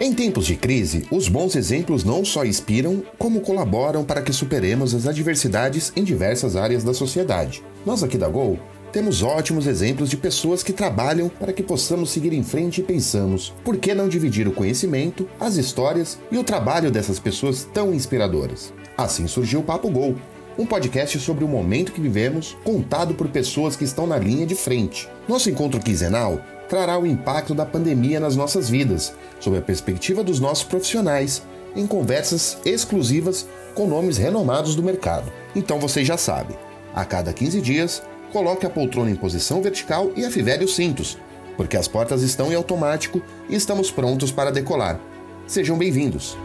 Em tempos de crise, os bons exemplos não só inspiram, como colaboram para que superemos as adversidades em diversas áreas da sociedade. Nós aqui da Gol temos ótimos exemplos de pessoas que trabalham para que possamos seguir em frente e pensamos, por que não dividir o conhecimento, as histórias e o trabalho dessas pessoas tão inspiradoras? Assim surgiu o Papo Gol, um podcast sobre o momento que vivemos, contado por pessoas que estão na linha de frente. Nosso encontro quinzenal trará o impacto da pandemia nas nossas vidas, sob a perspectiva dos nossos profissionais, em conversas exclusivas com nomes renomados do mercado. Então você já sabe, a cada 15 dias coloque a poltrona em posição vertical e afivele os cintos, porque as portas estão em automático e estamos prontos para decolar. Sejam bem-vindos!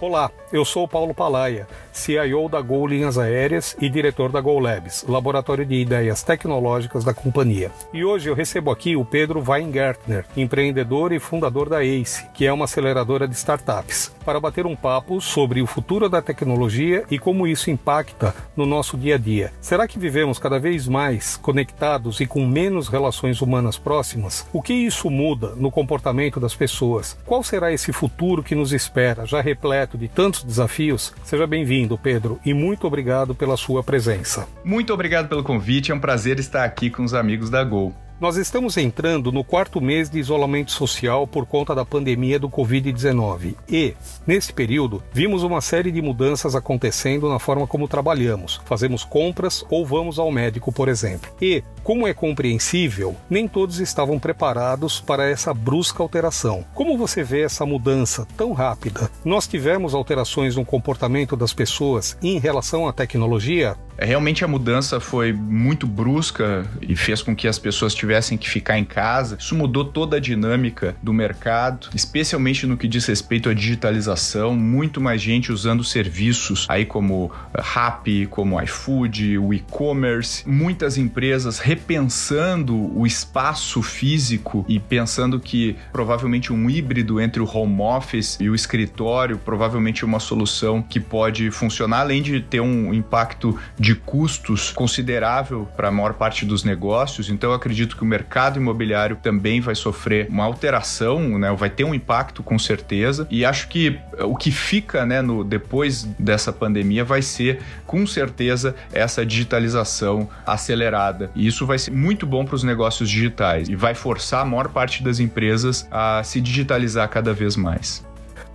Olá, eu sou Paulo Palaia CIO da Gol Linhas Aéreas e diretor da Gol Labs, laboratório de ideias tecnológicas da companhia. E hoje eu recebo aqui o Pedro Weingartner, empreendedor e fundador da ACE, que é uma aceleradora de startups, para bater um papo sobre o futuro da tecnologia e como isso impacta no nosso dia a dia. Será que vivemos cada vez mais conectados e com menos relações humanas próximas? O que isso muda no comportamento das pessoas? Qual será esse futuro que nos espera, já repleto de tantos desafios? Seja bem-vindo bem-vindo, Pedro, e muito obrigado pela sua presença. Muito obrigado pelo convite, é um prazer estar aqui com os amigos da Gol. Nós estamos entrando no quarto mês de isolamento social por conta da pandemia do Covid-19 e, nesse período, vimos uma série de mudanças acontecendo na forma como trabalhamos, fazemos compras ou vamos ao médico, por exemplo. E, como é compreensível, nem todos estavam preparados para essa brusca alteração. Como você vê essa mudança tão rápida? Nós tivemos alterações no comportamento das pessoas em relação à tecnologia? É, realmente a mudança foi muito brusca e fez com que as pessoas tivessem que ficar em casa. Isso mudou toda a dinâmica do mercado, especialmente no que diz respeito à digitalização. Muito mais gente usando serviços aí como eh, Rappi, como iFood, o e-commerce. Muitas empresas repensando o espaço físico e pensando que provavelmente um híbrido entre o home office e o escritório, provavelmente uma solução que pode funcionar, além de ter um impacto de custos considerável para a maior parte dos negócios. Então, eu acredito que o mercado imobiliário também vai sofrer uma alteração, né? vai ter um impacto com certeza. E acho que o que fica né, no, depois dessa pandemia vai ser, com certeza, essa digitalização acelerada. E isso vai ser muito bom para os negócios digitais e vai forçar a maior parte das empresas a se digitalizar cada vez mais.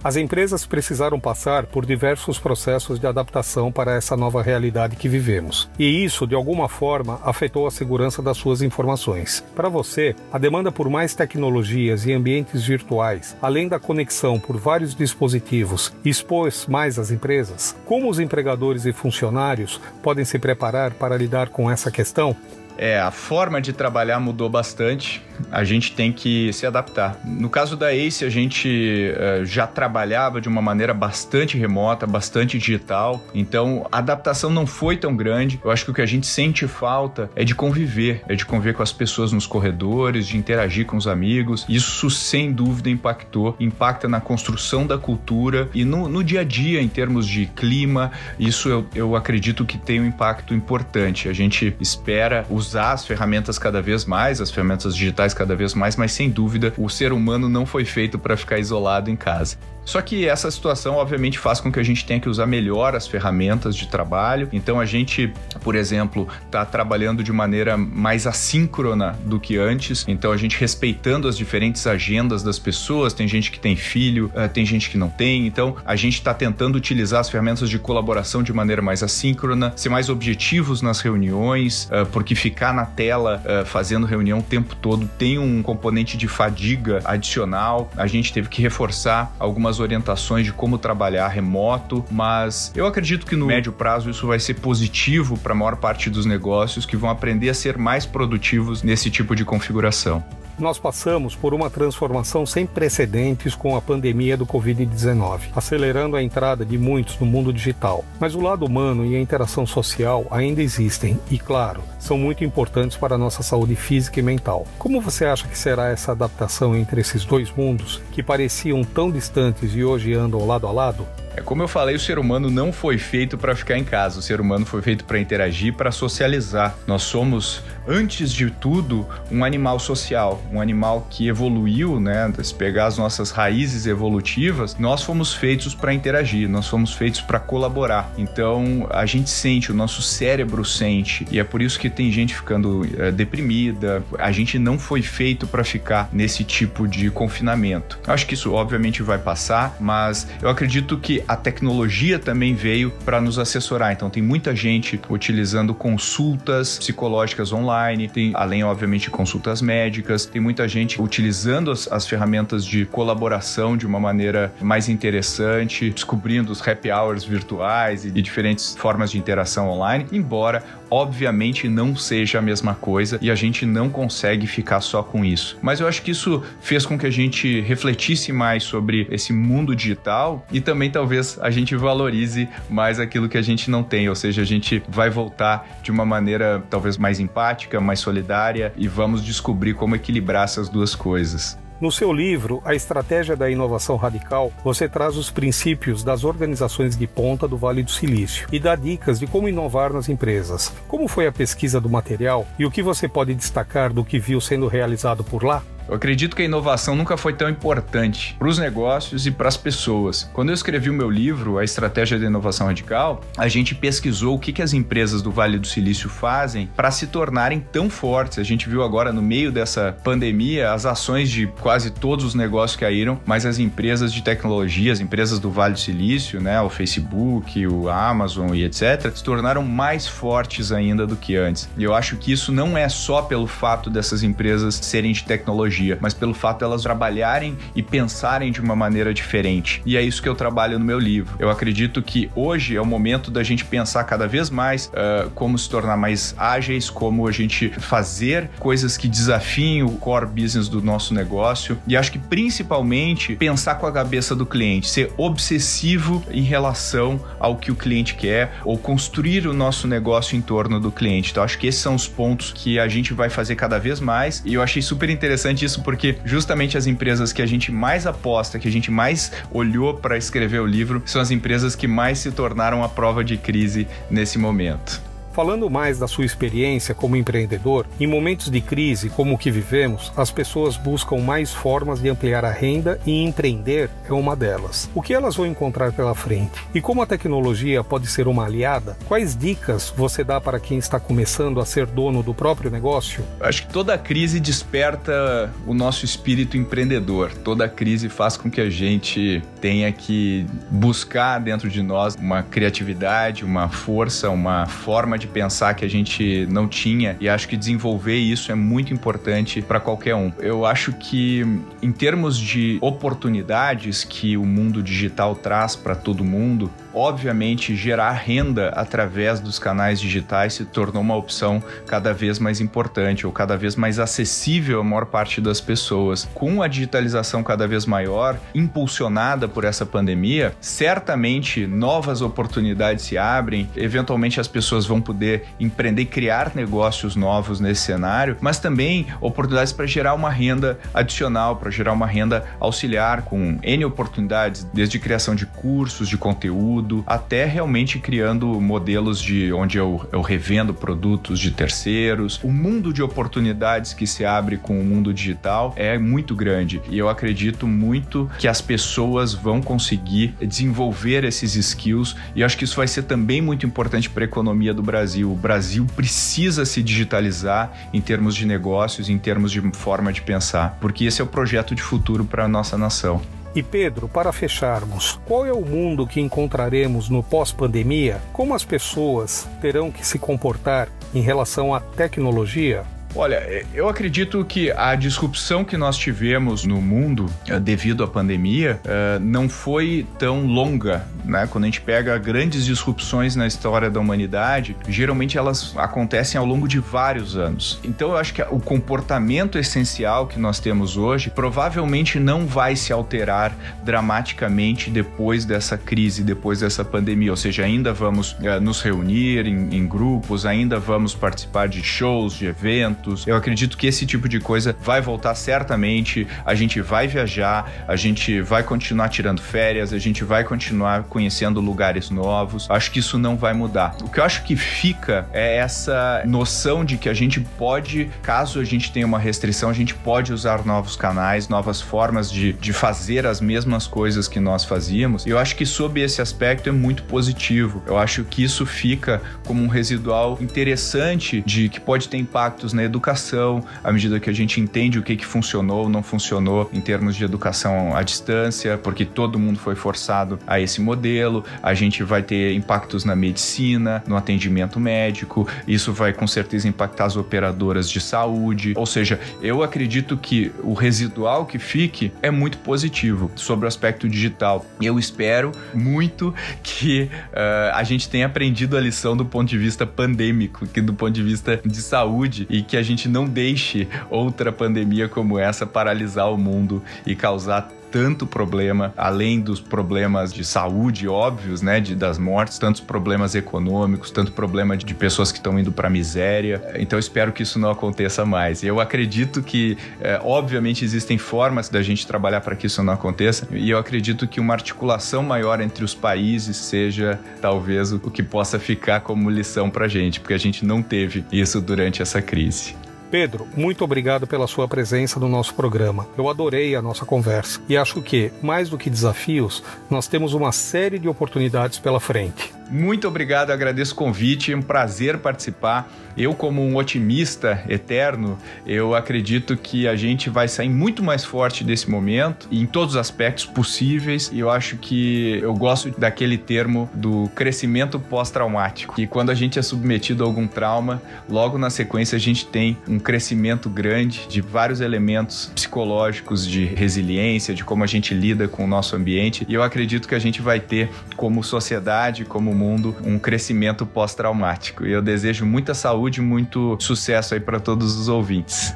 As empresas precisaram passar por diversos processos de adaptação para essa nova realidade que vivemos, e isso, de alguma forma, afetou a segurança das suas informações. Para você, a demanda por mais tecnologias e ambientes virtuais, além da conexão por vários dispositivos, expôs mais as empresas? Como os empregadores e funcionários podem se preparar para lidar com essa questão? É, a forma de trabalhar mudou bastante a gente tem que se adaptar. No caso da Ace, a gente uh, já trabalhava de uma maneira bastante remota, bastante digital, então a adaptação não foi tão grande. Eu acho que o que a gente sente falta é de conviver, é de conviver com as pessoas nos corredores, de interagir com os amigos. Isso, sem dúvida, impactou, impacta na construção da cultura e no, no dia a dia, em termos de clima. Isso eu, eu acredito que tem um impacto importante. A gente espera usar as ferramentas cada vez mais, as ferramentas digitais cada vez mais, mas sem dúvida o ser humano não foi feito para ficar isolado em casa. Só que essa situação, obviamente, faz com que a gente tenha que usar melhor as ferramentas de trabalho. Então, a gente, por exemplo, está trabalhando de maneira mais assíncrona do que antes. Então, a gente respeitando as diferentes agendas das pessoas. Tem gente que tem filho, eh, tem gente que não tem. Então, a gente está tentando utilizar as ferramentas de colaboração de maneira mais assíncrona, ser mais objetivos nas reuniões, eh, porque ficar na tela eh, fazendo reunião o tempo todo tem um componente de fadiga adicional. A gente teve que reforçar algumas orientações de como trabalhar remoto, mas eu acredito que no médio prazo isso vai ser positivo para a maior parte dos negócios que vão aprender a ser mais produtivos nesse tipo de configuração nós passamos por uma transformação sem precedentes com a pandemia do Covid-19, acelerando a entrada de muitos no mundo digital. Mas o lado humano e a interação social ainda existem e, claro, são muito importantes para a nossa saúde física e mental. Como você acha que será essa adaptação entre esses dois mundos que pareciam tão distantes e hoje andam lado a lado? É como eu falei, o ser humano não foi feito para ficar em casa. O ser humano foi feito para interagir, para socializar. Nós somos antes de tudo, um animal social, um animal que evoluiu, né? Se pegar as nossas raízes evolutivas, nós fomos feitos para interagir, nós fomos feitos para colaborar. Então, a gente sente, o nosso cérebro sente, e é por isso que tem gente ficando é, deprimida. A gente não foi feito para ficar nesse tipo de confinamento. Eu acho que isso, obviamente, vai passar, mas eu acredito que a tecnologia também veio para nos assessorar. Então, tem muita gente utilizando consultas psicológicas online, tem, além, obviamente, consultas médicas, tem muita gente utilizando as, as ferramentas de colaboração de uma maneira mais interessante, descobrindo os happy hours virtuais e, e diferentes formas de interação online, embora obviamente não seja a mesma coisa e a gente não consegue ficar só com isso. Mas eu acho que isso fez com que a gente refletisse mais sobre esse mundo digital e também talvez a gente valorize mais aquilo que a gente não tem, ou seja, a gente vai voltar de uma maneira talvez mais empática, mais solidária e vamos descobrir como equilibrar essas duas coisas. No seu livro, A Estratégia da Inovação Radical, você traz os princípios das organizações de ponta do Vale do Silício e dá dicas de como inovar nas empresas. Como foi a pesquisa do material e o que você pode destacar do que viu sendo realizado por lá? Eu acredito que a inovação nunca foi tão importante para os negócios e para as pessoas. Quando eu escrevi o meu livro, A Estratégia da Inovação Radical, a gente pesquisou o que, que as empresas do Vale do Silício fazem para se tornarem tão fortes. A gente viu agora, no meio dessa pandemia, as ações de quase todos os negócios caíram, mas as empresas de tecnologia, as empresas do Vale do Silício, né, o Facebook, o Amazon e etc., se tornaram mais fortes ainda do que antes. E eu acho que isso não é só pelo fato dessas empresas serem de tecnologia tecnologia, mas pelo fato de elas trabalharem e pensarem de uma maneira diferente. E é isso que eu trabalho no meu livro. Eu acredito que hoje é o momento da gente pensar cada vez mais uh, como se tornar mais ágeis, como a gente fazer coisas que desafiem o core business do nosso negócio. E acho que principalmente pensar com a cabeça do cliente, ser obsessivo em relação ao que o cliente quer ou construir o nosso negócio em torno do cliente. Então acho que esses são os pontos que a gente vai fazer cada vez mais. E eu achei super interessante isso porque justamente as empresas que a gente mais aposta, que a gente mais olhou para escrever o livro, são as empresas que mais se tornaram a prova de crise nesse momento. Falando mais da sua experiência como empreendedor, em momentos de crise como o que vivemos, as pessoas buscam mais formas de ampliar a renda e empreender é uma delas. O que elas vão encontrar pela frente? E como a tecnologia pode ser uma aliada? Quais dicas você dá para quem está começando a ser dono do próprio negócio? Acho que toda crise desperta o nosso espírito empreendedor. Toda crise faz com que a gente tenha que buscar dentro de nós uma criatividade, uma força, uma forma de pensar que a gente não tinha e acho que desenvolver isso é muito importante para qualquer um. Eu acho que em termos de oportunidades que o mundo digital traz para todo mundo, obviamente gerar renda através dos canais digitais se tornou uma opção cada vez mais importante ou cada vez mais acessível à maior parte das pessoas. Com a digitalização cada vez maior, impulsionada por essa pandemia, certamente novas oportunidades se abrem, eventualmente as pessoas vão poder empreender e criar negócios novos nesse cenário, mas também oportunidades para gerar uma renda adicional, para gerar uma renda auxiliar com N oportunidades, desde criação de cursos, de conteúdo, até realmente criando modelos de onde eu, eu revendo produtos de terceiros. O mundo de oportunidades que se abre com o mundo digital é muito grande e eu acredito muito que as pessoas vão conseguir desenvolver esses skills e acho que isso vai ser também muito importante para a economia do Brasil. O Brasil precisa se digitalizar em termos de negócios, em termos de forma de pensar, porque esse é o projeto de futuro para a nossa nação. E Pedro, para fecharmos, qual é o mundo que encontraremos no pós-pandemia? Como as pessoas terão que se comportar em relação à tecnologia? Olha, eu acredito que a disrupção que nós tivemos no mundo eh, devido à pandemia eh, não foi tão longa, né? Quando a gente pega grandes disrupções na história da humanidade, geralmente elas acontecem ao longo de vários anos. Então eu acho que o comportamento essencial que nós temos hoje provavelmente não vai se alterar dramaticamente depois dessa crise, depois dessa pandemia. Ou seja, ainda vamos uh, nos reunir em, em grupos, ainda vamos participar de shows, de eventos eventos. Eu acredito que esse tipo de coisa vai voltar certamente. A gente vai viajar, a gente vai continuar tirando férias, a gente vai continuar conhecendo lugares novos. Acho que isso não vai mudar. O que eu acho que fica é essa noção de que a gente pode, caso a gente tenha uma restrição, a gente pode usar novos canais, novas formas de, de fazer as mesmas coisas que nós fazíamos. E eu acho que sob esse aspecto é muito positivo. Eu acho que isso fica como um residual interessante de que pode ter impactos na educação, à medida que a gente entende o que, que funcionou ou não funcionou em termos de educação à distância, porque todo mundo foi forçado a esse modelo. A gente vai ter impactos na medicina, no atendimento médico, isso vai com certeza impactar as operadoras de saúde. Ou seja, eu acredito que o residual que fique é muito positivo sobre o aspecto digital. Eu espero muito que uh, a gente tenha aprendido a lição do ponto de vista pandêmico, que do ponto de vista de saúde, e que a gente não deixe outra pandemia como essa paralisar o mundo e causar tanto problema, além dos problemas de saúde óbvios, né, de, das mortes, tantos problemas econômicos, tanto problema de, de pessoas que estão indo para miséria. Então espero que isso não aconteça mais. Eu acredito que, é, obviamente, existem formas da gente trabalhar para que isso não aconteça, e eu acredito que uma articulação maior entre os países seja talvez o que possa ficar como lição para gente, porque a gente não teve isso durante essa crise. Pedro, muito obrigado pela sua presença no nosso programa. Eu adorei a nossa conversa e acho que, mais do que desafios, nós temos uma série de oportunidades pela frente. Muito obrigado, agradeço o convite, é um prazer participar. Eu, como um otimista eterno, eu acredito que a gente vai sair muito mais forte desse momento, em todos os aspectos possíveis, e eu acho que eu gosto daquele termo do crescimento pós-traumático, que quando a gente é submetido a algum trauma, logo na sequência a gente tem um crescimento grande de vários elementos psicológicos, de resiliência, de como a gente lida com o nosso ambiente, e eu acredito que a gente vai ter como sociedade, como mundo um crescimento pós-traumático. E eu desejo muita saúde, muito sucesso aí para todos os ouvintes.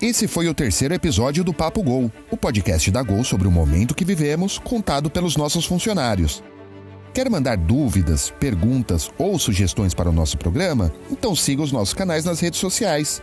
Esse foi o terceiro episódio do Papo Gol, o podcast da Gol sobre o momento que vivemos, contado pelos nossos funcionários. Quer mandar dúvidas, perguntas ou sugestões para o nosso programa? Então siga os nossos canais nas redes sociais.